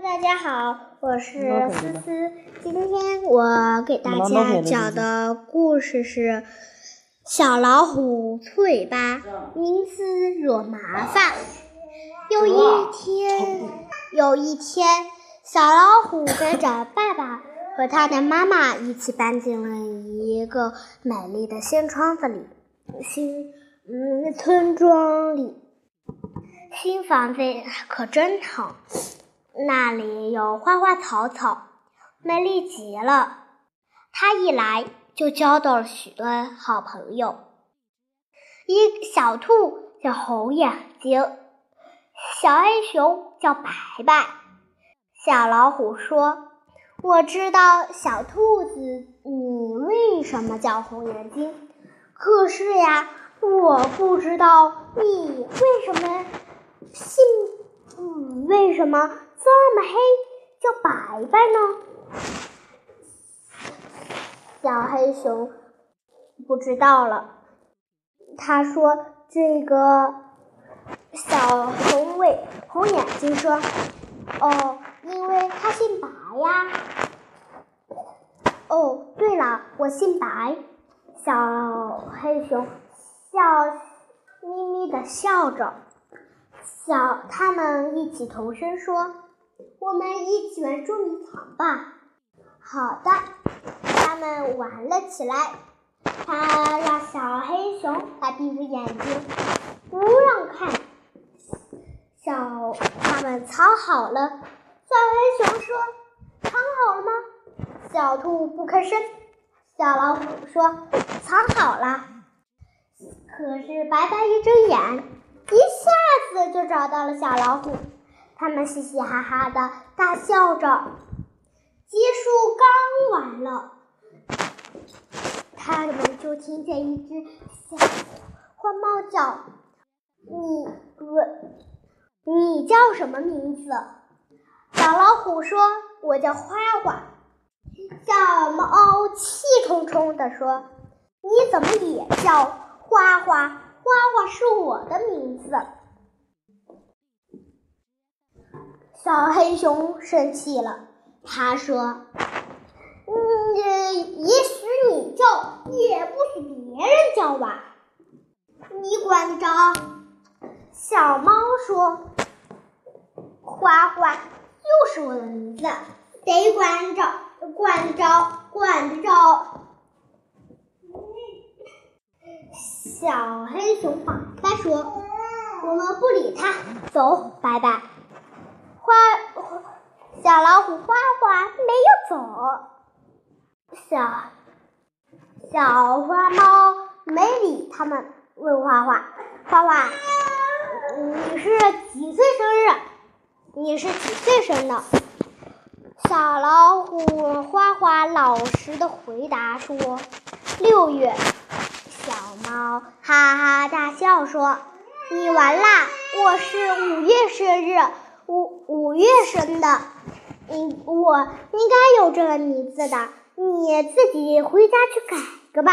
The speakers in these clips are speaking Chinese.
大家好，我是思思。今天我给大家讲的故事是《小老虎粗尾巴》，名字惹麻烦。有一天，有一天，小老虎跟着爸爸和他的妈妈一起搬进了一个美丽的新窗子里，新嗯村庄里。新房子可真好。那里有花花草草，美丽极了。他一来就交到了许多好朋友。一小兔叫红眼睛，小黑熊叫白白。小老虎说：“我知道小兔子，你为什么叫红眼睛？可是呀，我不知道你为什么姓……嗯，为什么？”这么黑叫白白呢？小黑熊不知道了。他说：“这个小红尾红眼睛说，哦，因为他姓白呀。哦，对了，我姓白。”小黑熊笑眯眯的笑着。小他们一起同声说。我们一起玩捉迷藏吧。好的，他们玩了起来。他让小黑熊来闭着眼睛，不让看。小他们藏好了。小黑熊说：“藏好了吗？”小兔不吭声。小老虎说：“藏好了。”可是白白一睁眼，一下子就找到了小老虎。他们嘻嘻哈哈的大笑着，结束刚完了，他们就听见一只小花猫叫：“你问，你叫什么名字？”小老虎说：“我叫花花。”小猫气冲冲地说：“你怎么也叫花花？花花是我的名字。”小黑熊生气了，他说：“嗯，也许你叫，也不许别人叫吧？你管得着？”小猫说：“花花就是我的名字，得管着，管着，管得着。”小黑熊白白说：“我们不理他，走，拜拜。”花小老虎花花没有走，小小花猫没理他们，问花花花花，你是几岁生日？你是几岁生的？小老虎花花老实的回答说：六月。小猫哈哈大笑说：你完啦，我是五月生日。五五月生的，应我应该有这个名字的，你自己回家去改个吧。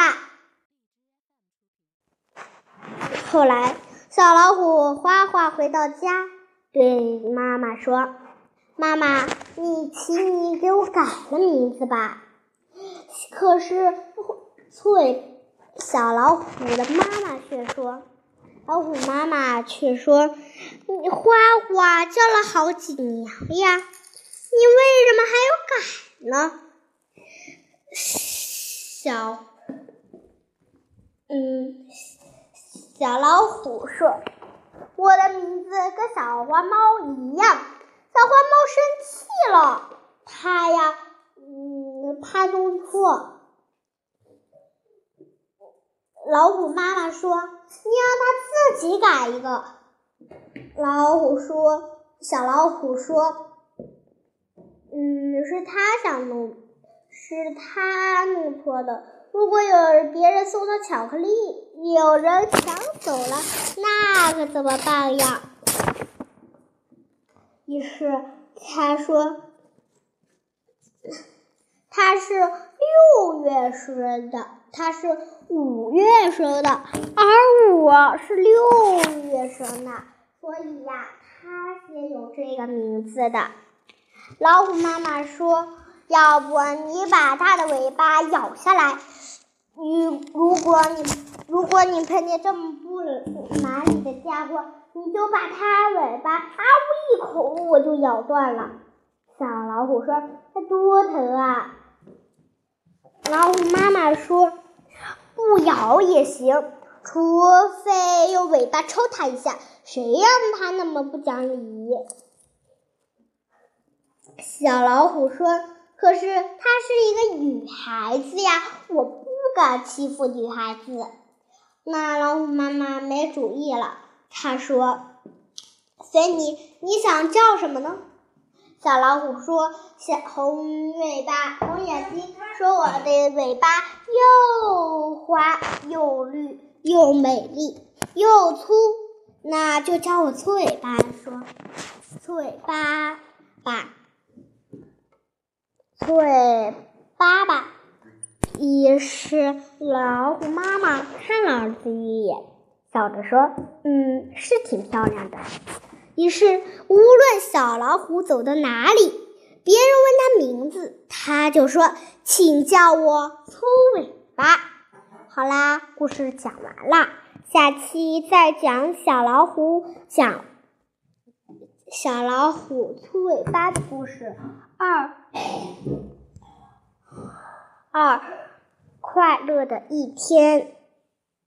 后来，小老虎花花回到家，对妈妈说：“妈妈，你请你给我改个名字吧。”可是，翠小老虎的妈妈却说。老虎妈妈却说：“你花花叫了好几年呀，你为什么还要改呢？”小，嗯，小老虎说：“我的名字跟小花猫一样。”小花猫生气了，它呀，嗯，怕弄错。老虎妈妈说：“你让它自己改一个。”老虎说：“小老虎说，嗯，是他想弄，是他弄错的。如果有别人送的巧克力，有人抢走了，那可怎么办呀？”于是他说：“他是六月生的。”他是五月生的，而我是六月生的，所以呀，它也有这个名字的。老虎妈妈说：“要不你把它的尾巴咬下来？你如果你如果你碰见这么不蛮力的家伙，你就把它尾巴啊呜一口，我就咬断了。”小老虎说：“它多疼啊！”老虎妈妈说：“不咬也行，除非用尾巴抽它一下。谁让它那么不讲理？”小老虎说：“可是她是一个女孩子呀，我不敢欺负女孩子。”那老虎妈妈没主意了，她说：“随你，你想叫什么呢？”小老虎说：“小红尾巴，红眼睛，说我的尾巴又花又绿又美丽又粗，那就叫我粗尾巴。”说：“粗尾巴吧。”尾巴吧。于是老虎妈妈看了儿子一眼，笑着说：“嗯，是挺漂亮的。”于是无论小老虎走到哪里，别人问他名字，他就说：“请叫我粗尾巴。”好啦，故事讲完啦，下期再讲小老虎讲小老虎粗尾巴的故事。二二，快乐的一天。